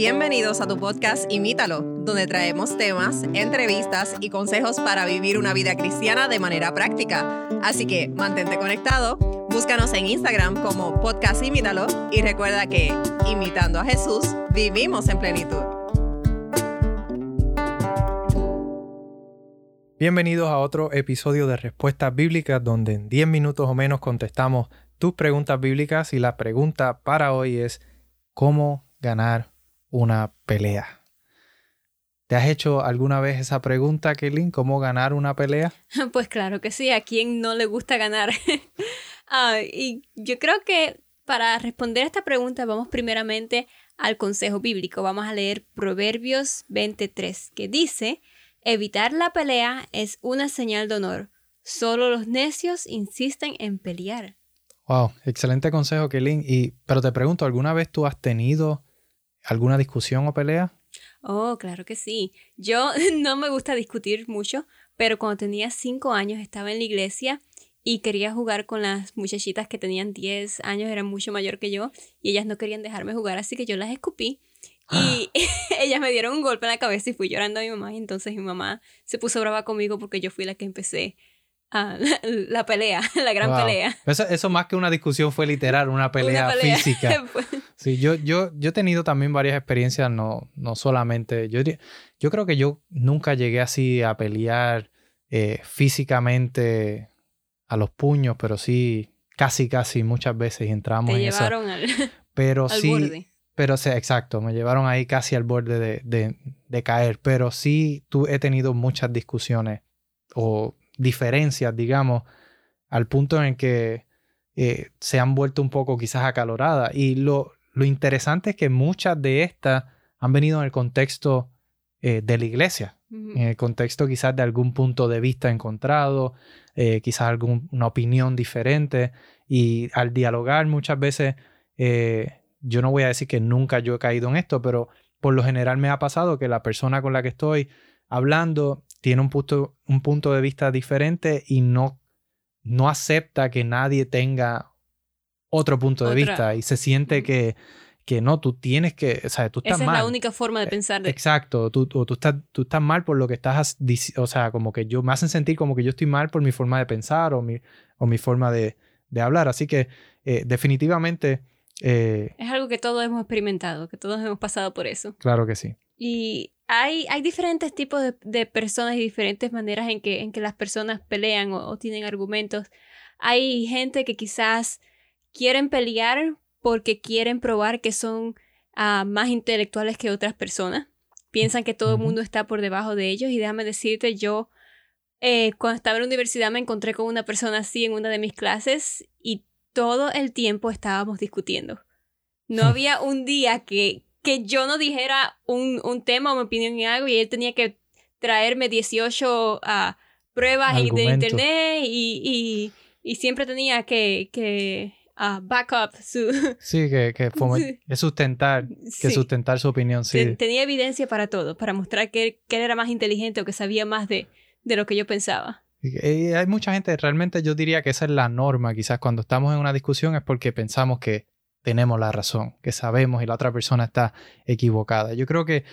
Bienvenidos a tu podcast Imítalo, donde traemos temas, entrevistas y consejos para vivir una vida cristiana de manera práctica. Así que mantente conectado, búscanos en Instagram como podcast Imítalo y recuerda que, imitando a Jesús, vivimos en plenitud. Bienvenidos a otro episodio de Respuestas Bíblicas, donde en 10 minutos o menos contestamos tus preguntas bíblicas y la pregunta para hoy es ¿cómo ganar una pelea? ¿Te has hecho alguna vez esa pregunta, Kelly? ¿Cómo ganar una pelea? Pues claro que sí, a quién no le gusta ganar. Ah, y yo creo que para responder a esta pregunta vamos primeramente al consejo bíblico. Vamos a leer Proverbios 23, que dice, evitar la pelea es una señal de honor. Solo los necios insisten en pelear. Wow, excelente consejo, Kelly. Y, pero te pregunto, ¿alguna vez tú has tenido alguna discusión o pelea? Oh, claro que sí. Yo no me gusta discutir mucho, pero cuando tenía cinco años estaba en la iglesia y quería jugar con las muchachitas que tenían 10 años, eran mucho mayor que yo, y ellas no querían dejarme jugar, así que yo las escupí. Y ellas me dieron un golpe en la cabeza y fui llorando a mi mamá. Y entonces mi mamá se puso brava conmigo porque yo fui la que empecé a la, pelea, la gran pelea. Eso, eso, más que una discusión fue literal, una pelea, física. sí, yo, yo, yo he tenido también varias experiencias, no, no solamente. Yo, yo creo que yo nunca llegué así a pelear eh, físicamente a los puños, pero sí, casi, casi muchas veces entramos Te en llevaron al, pero sí, Pero sí, exacto, me llevaron ahí casi al borde de, de, de caer, pero sí tú, he tenido muchas discusiones o diferencias, digamos, al punto en que eh, se han vuelto un poco quizás acaloradas. Y lo, lo interesante es que muchas de estas han venido en el contexto eh, de la iglesia, en el contexto quizás de algún punto de vista encontrado, eh, quizás alguna opinión diferente. Y al dialogar muchas veces, yo no voy a decir que nunca yo he caído en esto, pero por lo general me ha pasado que la persona con la que estoy hablando tiene un punto, un punto de vista diferente y no, no acepta que nadie tenga otro punto de vista y se siente que, que no, tú tienes que, o sea, tú estás Esa mal. es la única forma de Eh, pensar. De... Exacto, tú, tú, tú estás, tú estás mal por lo que estás, o sea, como que yo, me hacen sentir como que yo estoy mal por mi forma de pensar o mi, o mi forma de, de hablar. Así que eh, definitivamente... Eh, es algo que todos hemos experimentado, que todos hemos pasado por eso. Claro que sí. Y hay, hay diferentes tipos de, de, personas y diferentes maneras en que, en que las personas pelean o, o, tienen argumentos. Hay gente que quizás quieren pelear porque quieren probar que son uh, más intelectuales que otras personas. Piensan que todo el mundo está por debajo de ellos y déjame decirte, yo eh, cuando estaba en la universidad me encontré con una persona así en una de mis clases y todo el tiempo estábamos discutiendo. No había un día que, que yo no dijera un, un, tema o mi opinión en algo y él tenía que traerme 18 uh, pruebas en, de internet y, y, y, siempre tenía que, que uh, back up su... Sí, que, que, que sustentar, que sí. sustentar su opinión, sí. Tenía evidencia para todo, para mostrar que él, que él era más inteligente o que sabía más de, de lo que yo pensaba. Y hay mucha gente, realmente yo diría que esa es la norma, quizás cuando estamos en una discusión es porque pensamos que tenemos la razón, que sabemos y la otra persona está equivocada. Yo creo que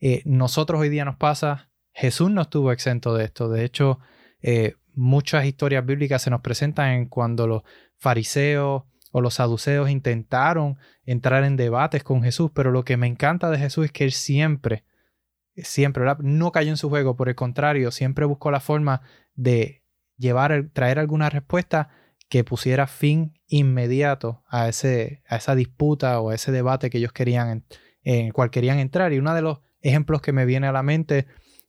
eh, nosotros hoy día nos pasa, Jesús no estuvo exento de esto. De hecho, eh, muchas historias bíblicas se nos presentan en cuando los fariseos o los saduceos intentaron entrar en debates con Jesús, pero lo que me encanta de Jesús es que él siempre, siempre no cayó en su juego, por el contrario, siempre buscó la forma de llevar, traer alguna respuesta que pusiera fin inmediato a, ese, a esa disputa o a ese debate que ellos querían, en el cual querían entrar. Y uno de los ejemplos que me viene a la mente es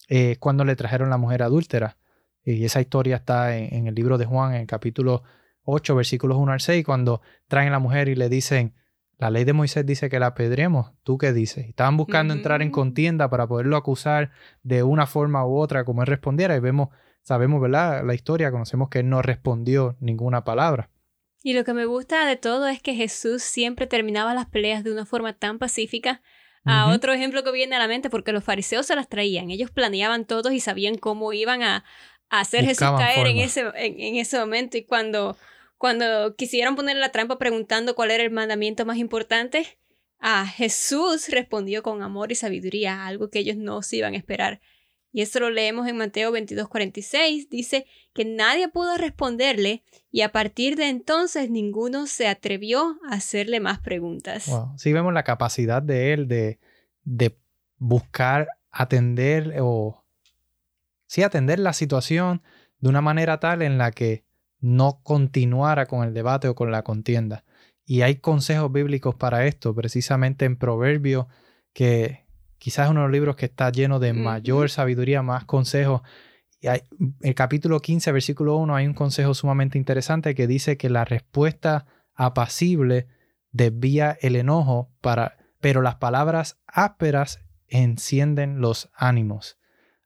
eh, cuando le trajeron la mujer adúltera. Y esa historia está en, en, el libro de Juan, en el capítulo 8, versículos 1 al 6, cuando traen a la mujer y le dicen, la ley de Moisés dice que la apedremos, ¿tú qué dices? Y estaban buscando uh -huh. entrar en contienda para poderlo acusar de una forma u otra, como él respondiera, y vemos sabemos, ¿verdad? La historia, conocemos que él no respondió ninguna palabra. Y lo que me gusta de todo es que Jesús siempre terminaba las peleas de una forma tan pacífica. Uh -huh. Otro ejemplo que viene a la mente, porque los fariseos se las traían, ellos planeaban todos y sabían cómo iban a, a hacer Buscaban Jesús caer en ese, en, en ese momento. Y cuando, cuando quisieron poner la trampa preguntando cuál era el mandamiento más importante, Ah, Jesús respondió con amor y sabiduría, algo que ellos no se iban a esperar. Y esto lo leemos en Mateo 22:46. Dice que nadie pudo responderle y a partir de entonces ninguno se atrevió a hacerle más preguntas. Wow. Sí vemos la capacidad de él de, de buscar atender o sí atender la situación de una manera tal en la que no continuara con el debate o con la contienda. Y hay consejos bíblicos para esto, precisamente en Proverbios, que quizás es uno de los libros que está lleno de mayor sabiduría, más consejos. Y hay, el capítulo 15, versículo 1, hay un consejo sumamente interesante que dice que la respuesta apacible desvía el enojo, para, pero las palabras ásperas encienden los ánimos.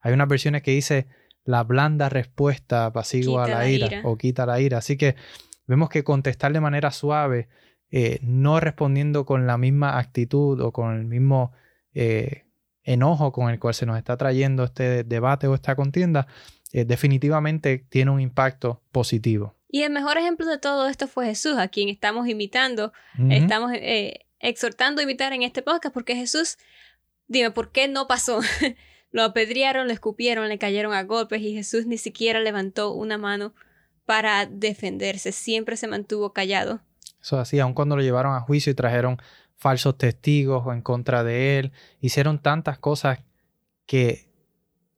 Hay unas versiones que dice la blanda respuesta apacigua a la, ira, o quita la ira. Así que vemos que contestar de manera suave eh, no respondiendo con la misma actitud o con el mismo eh, enojo con el cual se nos está trayendo este debate o esta contienda, eh, definitivamente tiene un impacto positivo. Y el mejor ejemplo de todo esto fue Jesús, a quien estamos imitando, estamos exhortando a imitar en este podcast, porque Jesús, dime, ¿por qué no pasó? lo apedrearon, lo escupieron, le cayeron a golpes y Jesús ni siquiera levantó una mano para defenderse, siempre se mantuvo callado. Eso así, aun cuando lo llevaron a juicio y trajeron falsos testigos o en contra de él, hicieron tantas cosas que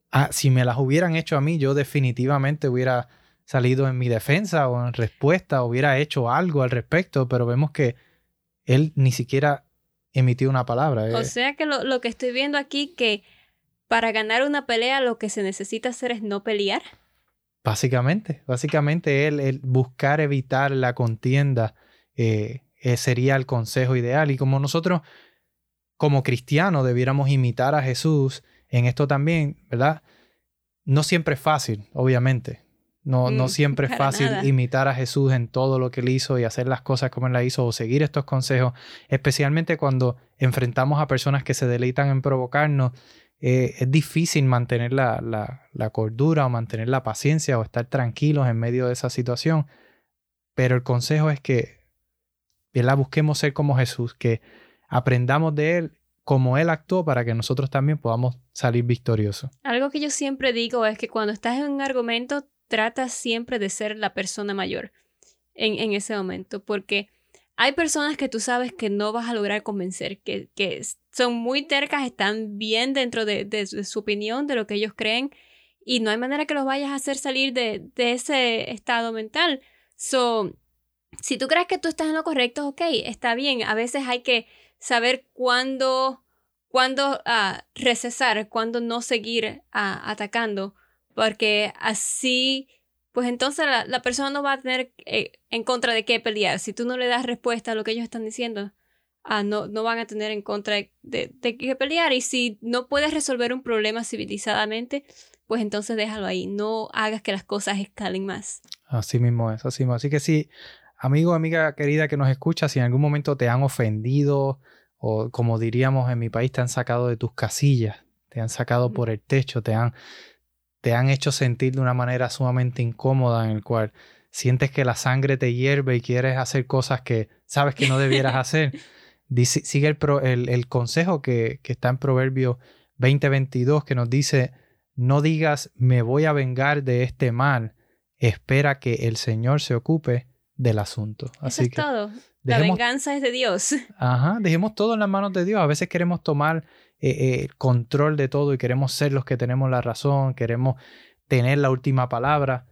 ah, si me las hubieran hecho a mí, yo definitivamente hubiera salido en mi defensa o en respuesta, hubiera hecho algo al respecto, pero vemos que él ni siquiera emitió una palabra. O eh. sea que lo, lo que estoy viendo aquí, que para ganar una pelea lo que se necesita hacer es no pelear. Básicamente, básicamente él, él buscar evitar la contienda eh, eh, sería el consejo ideal. Y como nosotros, como cristianos, debiéramos imitar a Jesús en esto también, ¿verdad? No siempre es fácil, obviamente. No, no mm, siempre es fácil imitar a Jesús en todo lo que él hizo y hacer las cosas como él la hizo o seguir estos consejos, especialmente cuando enfrentamos a personas que se deleitan en provocarnos. Eh, es difícil mantener la, la, la, cordura o mantener la paciencia o estar tranquilos en medio de esa situación. Pero el consejo es que la Busquemos ser como Jesús, que aprendamos de Él como Él actuó para que nosotros también podamos salir victoriosos. Algo que yo siempre digo es que cuando estás en un argumento, trata siempre de ser la persona mayor en, en ese momento, porque hay personas que tú sabes que no vas a lograr convencer, que, que son muy tercas, están bien dentro de, de, su opinión, de lo que ellos creen, y no hay manera que los vayas a hacer salir de, de ese estado mental. So, si tú crees que tú estás en lo correcto, ok, está bien. A veces hay que saber cuándo, cuándo ah, recesar, cuándo no seguir ah, atacando, porque así, pues entonces la, persona no va a tener eh, en contra de qué pelear. Si tú no le das respuesta a lo que ellos están diciendo, ah, no, no van a tener en contra de, de qué pelear. Y si no puedes resolver un problema civilizadamente, pues entonces déjalo ahí. No hagas que las cosas escalen más. Así mismo es, así mismo. Así que sí, Amigo, amiga querida que nos escucha, si en algún momento te han ofendido o como diríamos en mi país, te han sacado de tus casillas, te han sacado por el techo, te han, te han hecho sentir de una manera sumamente incómoda en el cual sientes que la sangre te hierve y quieres hacer cosas que sabes que no debieras hacer. sigue el, el, consejo que, que, está en Proverbio 20:22 que nos dice, no digas me voy a vengar de este mal, espera que el Señor se ocupe del asunto. Así Eso es todo. la venganza es de Dios. Ajá, dejemos todo en las manos de Dios. A veces queremos tomar eh, eh, el control de todo y queremos ser los que tenemos la razón, queremos tener la última palabra,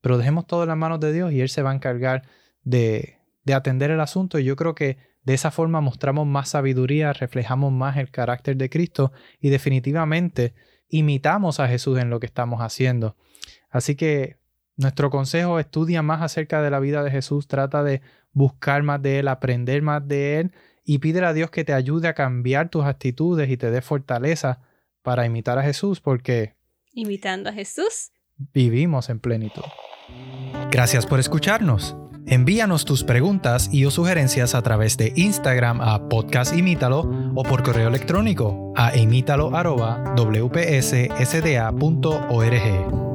pero dejemos todo en las manos de Dios y Él se va a encargar de, de atender el asunto. Y yo creo que de esa forma mostramos más sabiduría, reflejamos más el carácter de Cristo y definitivamente imitamos a Jesús en lo que estamos haciendo. Así que nuestro consejo, estudia más acerca de la vida de Jesús, trata de buscar más de Él, aprender más de Él y pídele a Dios que te ayude a cambiar tus actitudes y te dé fortaleza para imitar a Jesús, porque... Imitando a Jesús. Vivimos en plenitud. Gracias por escucharnos. Envíanos tus preguntas y o sugerencias a través de Instagram a Podcast Imítalo o por correo electrónico a imítalo.wpssda.org.